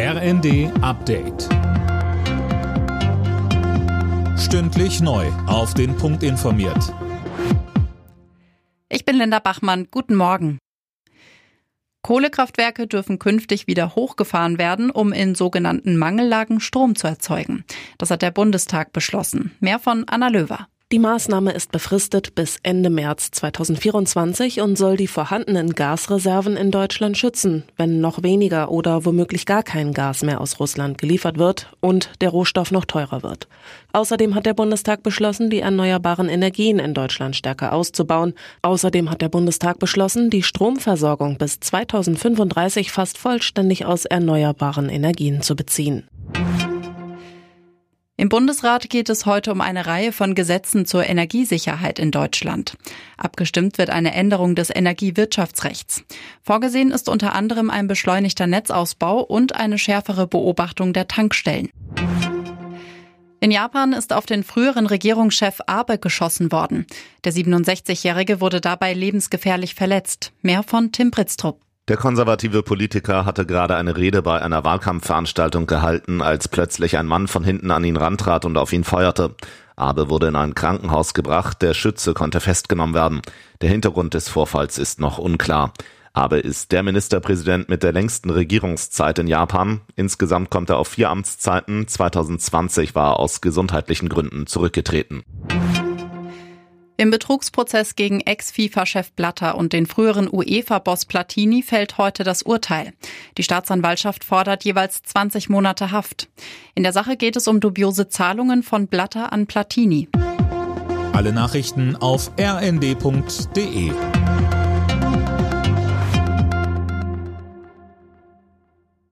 RND Update. Stündlich neu. Auf den Punkt informiert. Ich bin Linda Bachmann. Guten Morgen. Kohlekraftwerke dürfen künftig wieder hochgefahren werden, um in sogenannten Mangellagen Strom zu erzeugen. Das hat der Bundestag beschlossen. Mehr von Anna Löwer. Die Maßnahme ist befristet bis Ende März 2024 und soll die vorhandenen Gasreserven in Deutschland schützen, wenn noch weniger oder womöglich gar kein Gas mehr aus Russland geliefert wird und der Rohstoff noch teurer wird. Außerdem hat der Bundestag beschlossen, die erneuerbaren Energien in Deutschland stärker auszubauen. Außerdem hat der Bundestag beschlossen, die Stromversorgung bis 2035 fast vollständig aus erneuerbaren Energien zu beziehen. Im Bundesrat geht es heute um eine Reihe von Gesetzen zur Energiesicherheit in Deutschland. Abgestimmt wird eine Änderung des Energiewirtschaftsrechts. Vorgesehen ist unter anderem ein beschleunigter Netzausbau und eine schärfere Beobachtung der Tankstellen. In Japan ist auf den früheren Regierungschef Abe geschossen worden. Der 67-Jährige wurde dabei lebensgefährlich verletzt. Mehr von Tim Pritztrup. Der konservative Politiker hatte gerade eine Rede bei einer Wahlkampfveranstaltung gehalten, als plötzlich ein Mann von hinten an ihn rantrat und auf ihn feuerte. Abe wurde in ein Krankenhaus gebracht, der Schütze konnte festgenommen werden. Der Hintergrund des Vorfalls ist noch unklar. Abe ist der Ministerpräsident mit der längsten Regierungszeit in Japan. Insgesamt kommt er auf vier Amtszeiten. 2020 war er aus gesundheitlichen Gründen zurückgetreten. Im Betrugsprozess gegen Ex-FIFA-Chef Blatter und den früheren UEFA-Boss Platini fällt heute das Urteil. Die Staatsanwaltschaft fordert jeweils 20 Monate Haft. In der Sache geht es um dubiose Zahlungen von Blatter an Platini. Alle Nachrichten auf rnd.de